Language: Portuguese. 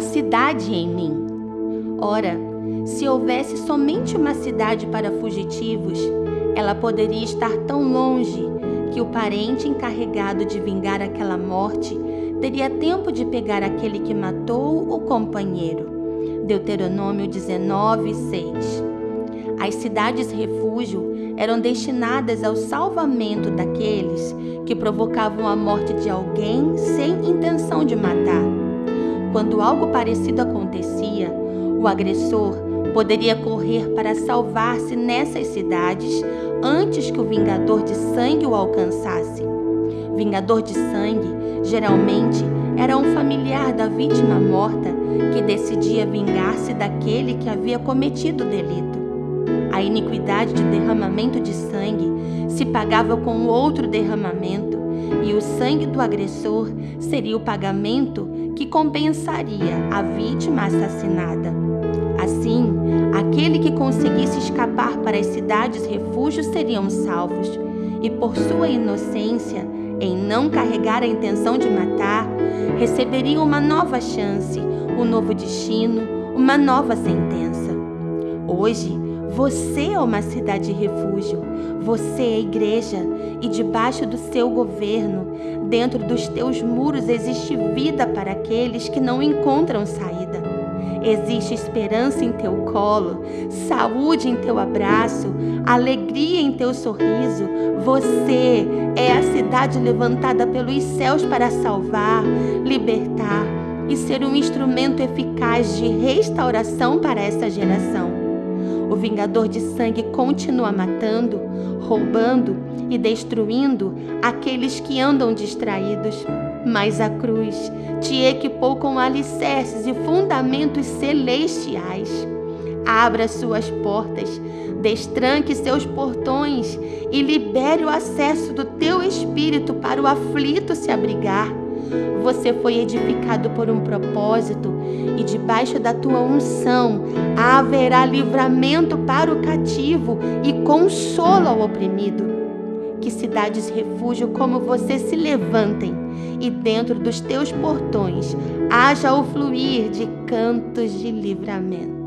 cidade em mim. Ora, se houvesse somente uma cidade para fugitivos, ela poderia estar tão longe que o parente encarregado de vingar aquela morte teria tempo de pegar aquele que matou o companheiro. Deuteronômio 19, 6. As cidades refúgio eram destinadas ao salvamento daqueles que provocavam a morte de alguém sem intenção de matar. Quando algo parecido acontecia, o agressor poderia correr para salvar-se nessas cidades antes que o vingador de sangue o alcançasse. Vingador de sangue geralmente era um familiar da vítima morta que decidia vingar-se daquele que havia cometido o delito. A iniquidade de derramamento de sangue se pagava com outro derramamento, sangue do agressor seria o pagamento que compensaria a vítima assassinada. Assim, aquele que conseguisse escapar para as cidades refúgios seriam salvos, e por sua inocência, em não carregar a intenção de matar, receberiam uma nova chance, um novo destino, uma nova sentença. Hoje, você é uma cidade refúgio, você é igreja, e debaixo do seu governo, dentro dos teus muros, existe vida para aqueles que não encontram saída. Existe esperança em teu colo, saúde em teu abraço, alegria em teu sorriso. Você é a cidade levantada pelos céus para salvar, libertar e ser um instrumento eficaz de restauração para essa geração. O vingador de sangue continua matando, roubando e destruindo aqueles que andam distraídos. Mas a cruz te equipou com alicerces e fundamentos celestiais. Abra suas portas, destranque seus portões e libere o acesso do teu espírito para o aflito se abrigar você foi edificado por um propósito e debaixo da tua unção haverá livramento para o cativo e consolo ao oprimido. Que cidades refúgio como você se levantem e dentro dos teus portões haja o fluir de cantos de livramento.